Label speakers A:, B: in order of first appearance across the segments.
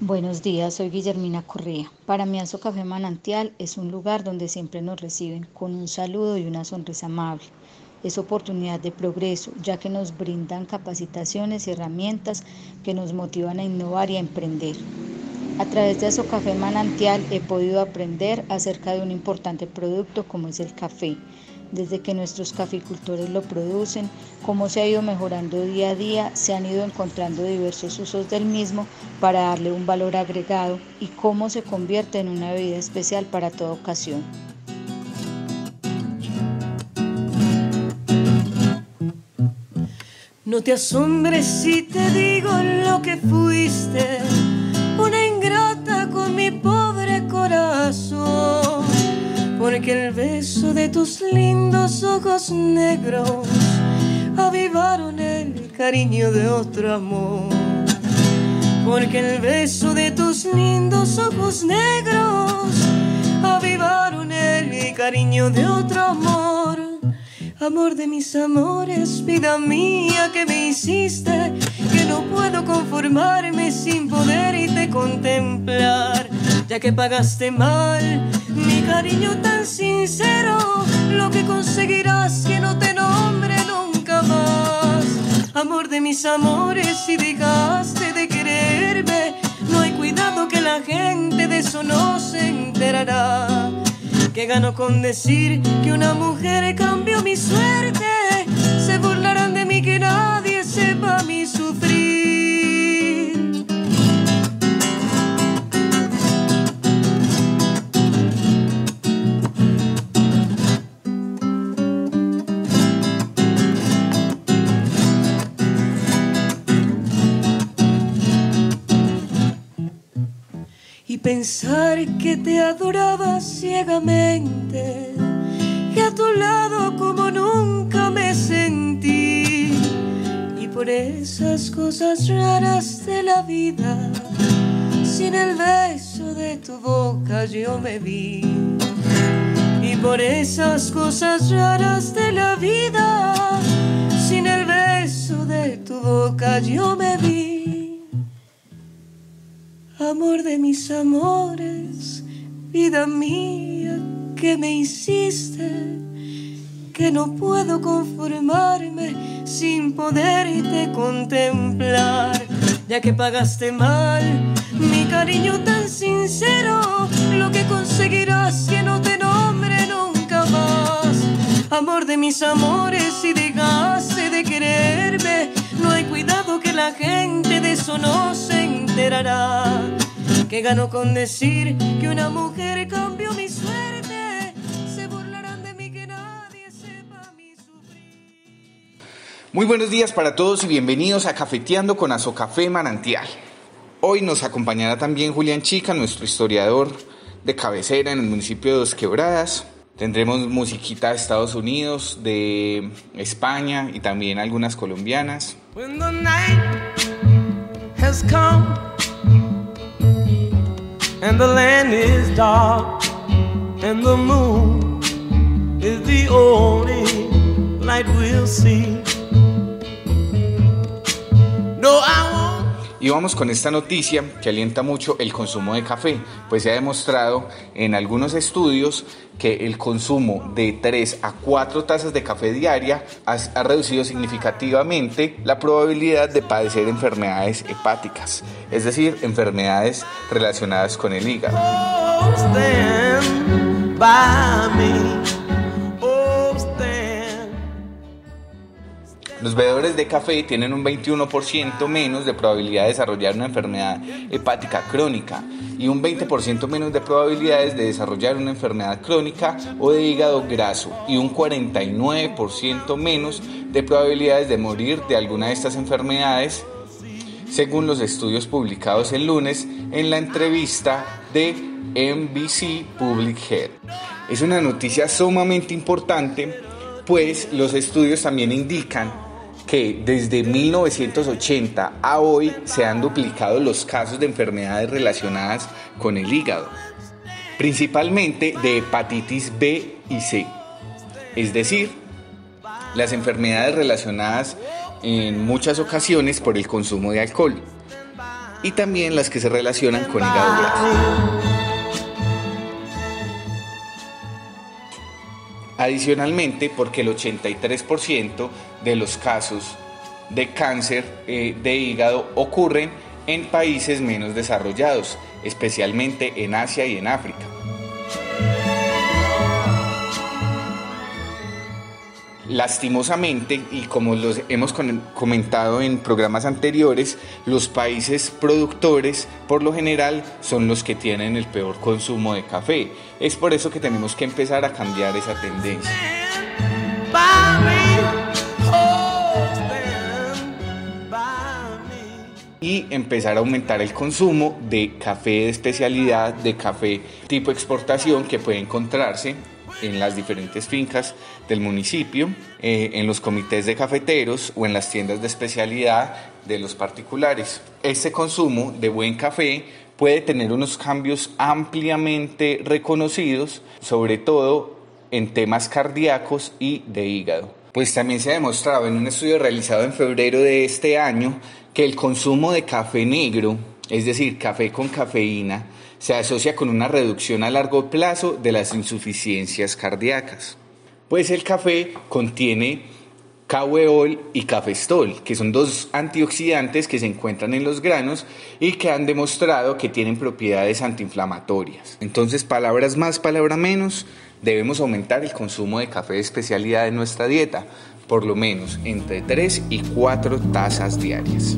A: Buenos días, soy Guillermina Correa. Para mí Aso Café Manantial es un lugar donde siempre nos reciben con un saludo y una sonrisa amable. Es oportunidad de progreso, ya que nos brindan capacitaciones y herramientas que nos motivan a innovar y a emprender. A través de Aso Café Manantial he podido aprender acerca de un importante producto como es el café, desde que nuestros caficultores lo producen, cómo se ha ido mejorando día a día, se han ido encontrando diversos usos del mismo para darle un valor agregado y cómo se convierte en una bebida especial para toda ocasión.
B: No te asombres si te digo lo que fuiste, porque el beso de tus lindos ojos negros avivaron el cariño de otro amor. Porque el beso de tus lindos ojos negros avivaron el cariño de otro amor. Amor de mis amores, vida mía que me hiciste, que no puedo conformarme sin poderte contemplar, ya que pagaste mal mi cariño tan sincero, lo que conseguirás que no te nombre nunca más. Amor de mis amores, si dejaste de quererme, no hay cuidado que la gente de eso no se enterará. Que gano con decir que una mujer cambió mi suerte, se burlarán de mí que nadie sepa mi sufrir. Pensar que te adoraba ciegamente, que a tu lado como nunca me sentí, y por esas cosas raras de la vida, sin el beso de tu boca yo me vi. Y por esas cosas raras de la vida, sin el beso de tu boca yo me vi amor de mis amores, vida mía que me hiciste, que no puedo conformarme sin poderte contemplar, ya que pagaste mal mi cariño tan sincero, lo que conseguirás que no te nombre nunca más. Amor de mis amores, si dejaste de quererme, que la gente de eso no se enterará. Que gano con decir que una mujer cambió mi suerte. Se burlarán de mí que nadie sepa mi.
C: Muy buenos días para todos y bienvenidos a Cafeteando con Azocafé Manantial. Hoy nos acompañará también Julián Chica, nuestro historiador de cabecera en el municipio de Dos Quebradas. Tendremos musiquita de Estados Unidos, de España y también algunas colombianas. When the night has come and the land is dark and the moon is the only light we'll see. No, I y vamos con esta noticia que alienta mucho el consumo de café, pues se ha demostrado en algunos estudios que el consumo de 3 a 4 tazas de café diaria ha, reducido significativamente la probabilidad de padecer enfermedades hepáticas, es decir, enfermedades relacionadas con el hígado. Los bebedores de café tienen un 21% menos de probabilidad de desarrollar una enfermedad hepática crónica y un 20% menos de probabilidades de desarrollar una enfermedad crónica o de hígado graso y un 49% menos de probabilidades de morir de alguna de estas enfermedades según los estudios publicados el lunes en la entrevista de NBC Public Health. Es una noticia sumamente importante, pues los estudios también indican que desde 1980 a hoy se han duplicado los casos de enfermedades relacionadas con el hígado, principalmente de hepatitis B y C, es decir, las enfermedades relacionadas en muchas ocasiones por el consumo de alcohol. y también las que se relacionan con hígado graso. Adicionalmente, porque el 83% de los casos de cáncer eh, de hígado ocurren en países menos desarrollados, especialmente en Asia y en África. Lastimosamente, y como los hemos comentado en programas anteriores, los países productores por lo general son los que tienen el peor consumo de café. Es por eso que tenemos que empezar a cambiar esa tendencia. y empezar a aumentar el consumo de café de especialidad, de café tipo exportación que puede encontrarse en las diferentes fincas del municipio, eh, en los comités de cafeteros o en las tiendas de especialidad de los particulares. Este consumo de buen café puede tener unos cambios ampliamente reconocidos, sobre todo en temas cardíacos y de hígado. Pues también se ha demostrado en un estudio realizado en febrero de este año que el consumo de café negro, es decir, café con cafeína, se asocia con una reducción a largo plazo de las insuficiencias cardíacas. Pues el café contiene caweol y cafestol, que son dos antioxidantes que se encuentran en los granos y que han demostrado que tienen propiedades antiinflamatorias. Entonces, palabras más, palabra menos, debemos aumentar el consumo de café de especialidad en nuestra dieta, por lo menos entre 3 y 4 tazas diarias.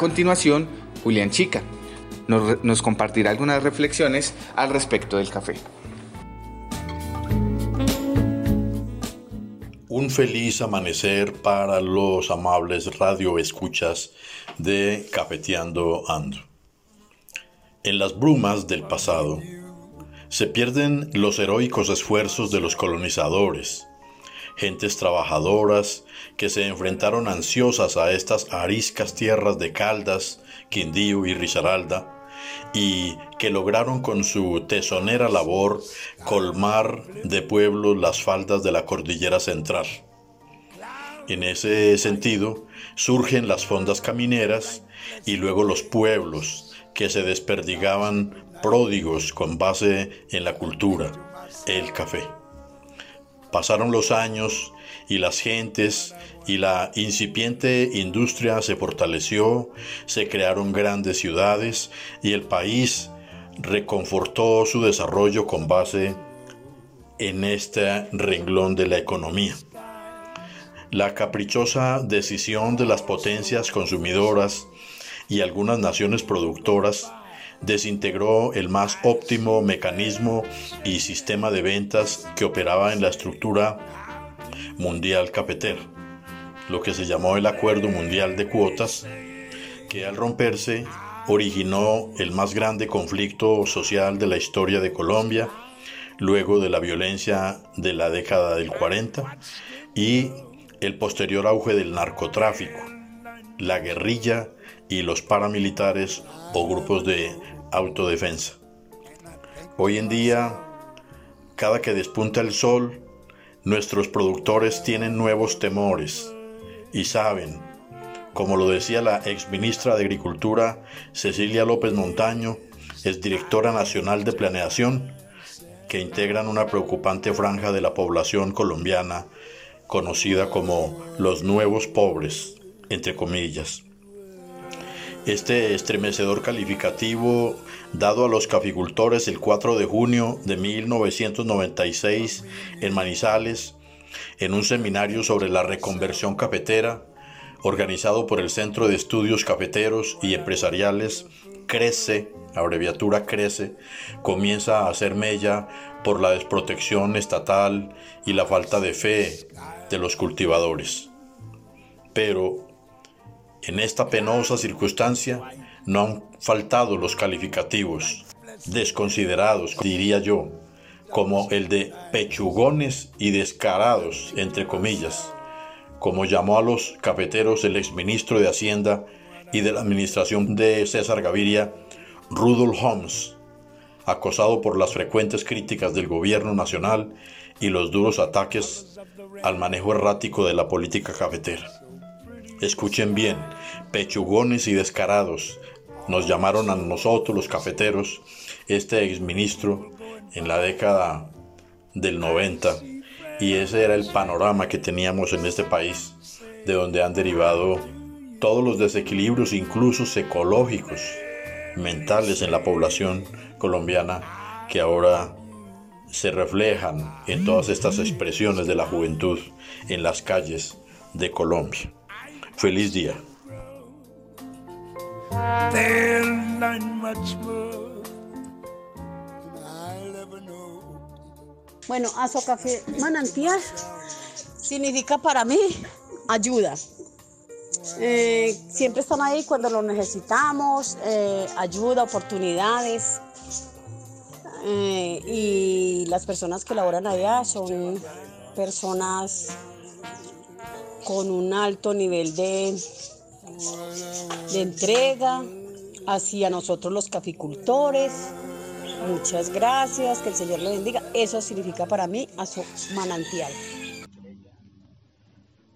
C: Continuación, Julián Chica nos, nos compartirá algunas reflexiones al respecto del café.
D: Un feliz amanecer para los amables radioescuchas de Cafeteando Ando. En las brumas del pasado se pierden los heroicos esfuerzos de los colonizadores, gentes trabajadoras que se enfrentaron ansiosas a estas ariscas tierras de Caldas, Quindío y Risaralda, y que lograron con su tesonera labor colmar de pueblos las faldas de la cordillera central. En ese sentido, surgen las fondas camineras y luego los pueblos que se desperdigaban pródigos con base en la cultura, el café. Pasaron los años y las gentes y la incipiente industria se fortaleció, se crearon grandes ciudades y el país reconfortó su desarrollo con base en este renglón de la economía. La caprichosa decisión de las potencias consumidoras y algunas naciones productoras desintegró el más óptimo mecanismo y sistema de ventas que operaba en la estructura mundial cafetera, lo que se llamó el Acuerdo Mundial de Cuotas, que al romperse originó el más grande conflicto social de la historia de Colombia, luego de la violencia de la década del 40 y el posterior auge del narcotráfico, la guerrilla y los paramilitares o grupos de autodefensa. Hoy en día, cada que despunta el sol, nuestros productores tienen nuevos temores y saben, como lo decía la ex ministra de Agricultura Cecilia López Montaño, es directora nacional de planeación, que integran una preocupante franja de la población colombiana conocida como los nuevos pobres, entre comillas. Este estremecedor calificativo dado a los caficultores el 4 de junio de 1996 en Manizales, en un seminario sobre la reconversión cafetera, organizado por el Centro de Estudios Cafeteros y Empresariales, CRECE, abreviatura CRECE, comienza a hacer mella por la desprotección estatal y la falta de fe de los cultivadores. Pero en esta penosa circunstancia no han faltado los calificativos, desconsiderados, diría yo, como el de pechugones y descarados, entre comillas, como llamó a los cafeteros el exministro de Hacienda y de la administración de César Gaviria, Rudolf Holmes, acosado por las frecuentes críticas del gobierno nacional y los duros ataques al manejo errático de la política cafetera. Escuchen bien, pechugones y descarados. Nos llamaron a nosotros los cafeteros, este exministro, en la década del 90. Y ese era el panorama que teníamos en este país, de donde han derivado todos los desequilibrios, incluso ecológicos, mentales en la población colombiana, que ahora se reflejan en todas estas expresiones de la juventud en las calles de Colombia. Feliz día.
E: Bueno, Café Manantial significa para mí ayuda. Eh, siempre están ahí cuando lo necesitamos, eh, ayuda, oportunidades. Eh, y las personas que laboran allá son personas con un alto nivel de, entrega hacia nosotros los caficultores. Muchas gracias, que el Señor le bendiga. Eso significa para mí a su manantial.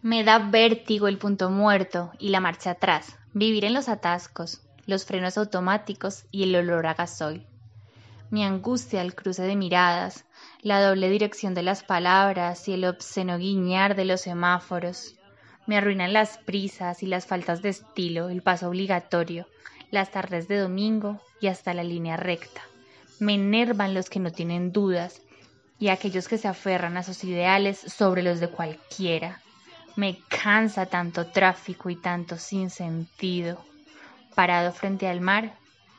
F: Me da vértigo el punto muerto y la marcha atrás, vivir en los atascos, los frenos automáticos y el olor a gasoil. Mi angustia al cruce de miradas, la doble dirección de las palabras y el obsceno guiñar de los semáforos. Me arruinan las prisas y las faltas de estilo, el paso obligatorio, las tardes de domingo y hasta la línea recta. Me enervan los que no tienen dudas y aquellos que se aferran a sus ideales sobre los de cualquiera. Me cansa tanto tráfico y tanto sinsentido.
G: parado frente al mar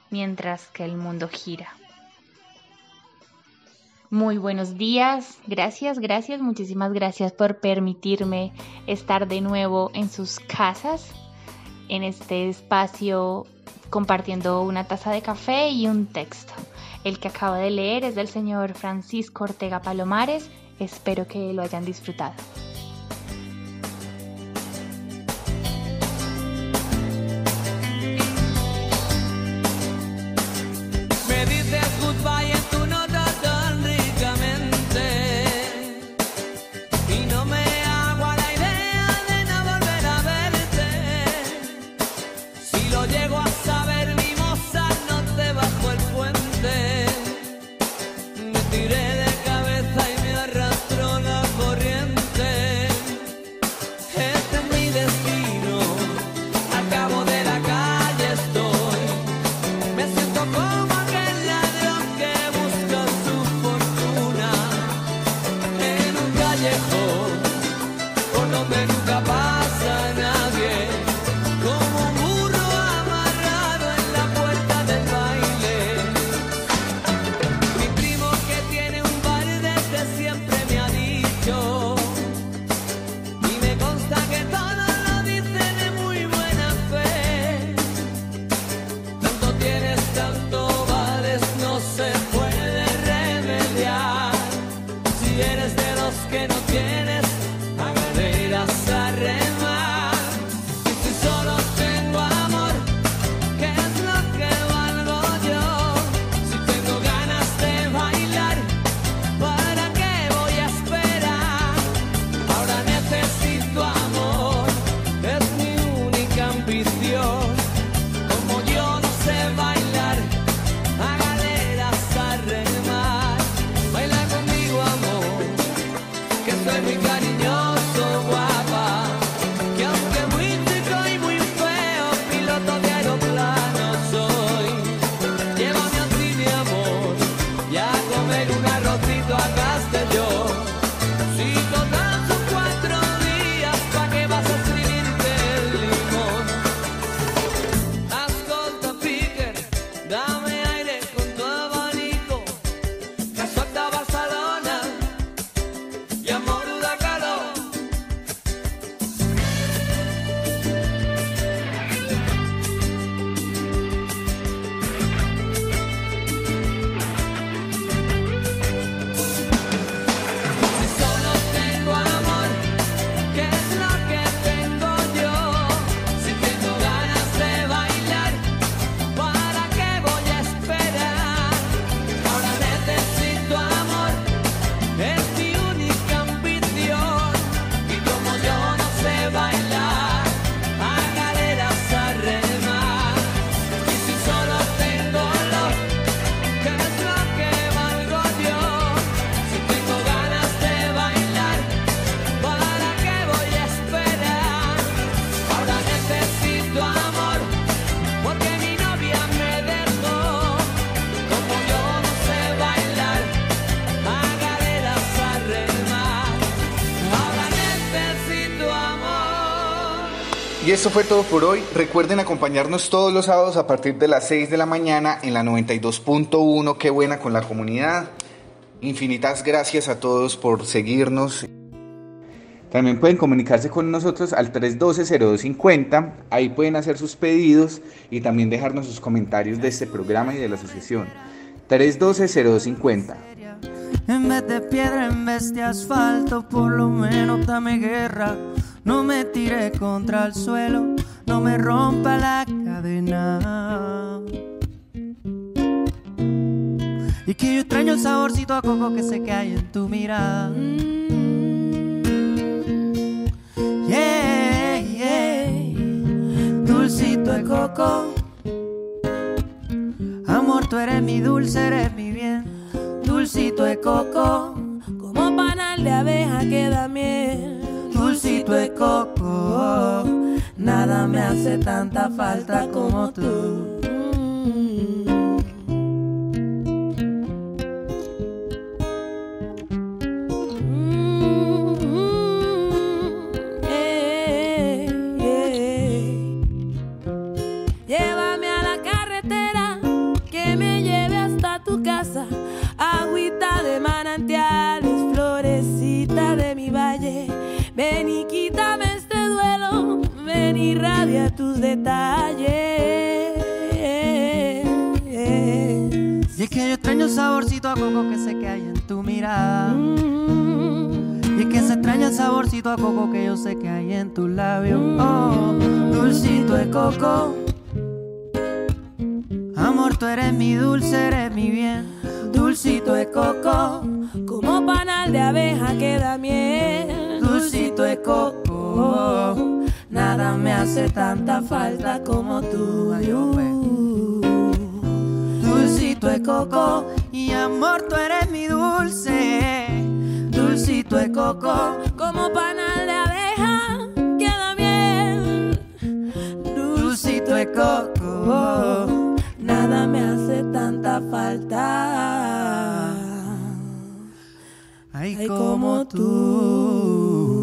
G: mientras que el mundo gira. Muy buenos días, gracias, gracias, muchísimas gracias por permitirme estar de nuevo en sus casas, en este espacio compartiendo una taza de café y un texto. El que acabo de leer es del señor Francisco Ortega Palomares, espero que lo hayan disfrutado.
F: que no tienes Y esto fue todo por hoy. Recuerden acompañarnos todos los sábados a partir de las 6 de la mañana en la 92.1. Qué buena con la comunidad. Infinitas gracias a todos por seguirnos. También pueden comunicarse con nosotros al 312-0250. Ahí pueden hacer sus pedidos y también dejarnos sus comentarios de este programa y de la asociación. 312-0250.
H: En vez de piedra, en vez de asfalto, por lo menos dame guerra. No me tire contra el suelo, no me rompa la cadena. Y que yo extraño el saborcito a coco que sé que hay en tu mirada. Yeah, yeah. Dulcito de coco. Amor, tú eres mi dulce, eres mi bien. Dulcito de coco. Como panal de abeja que da miel dulcito de coco. Nada me hace tanta falta como tú.
B: Detalles.
H: Y es que yo extraño el saborcito a coco que sé que hay en tu mirada. Y es que se extraña el saborcito a coco que yo sé que hay en tus labios. Oh, dulcito de coco. Amor, tú eres mi dulce, eres mi bien. Dulcito de coco.
B: Como panal de abeja que da miel.
H: Dulcito de coco. Nada me hace tanta falta como tú. Dulcito de coco. Y amor, tú eres mi dulce. Dulcito de coco.
B: Como panal de abeja que da miel.
H: Dulcito de coco.
B: Nada me hace tanta falta.
H: Ay, como tú.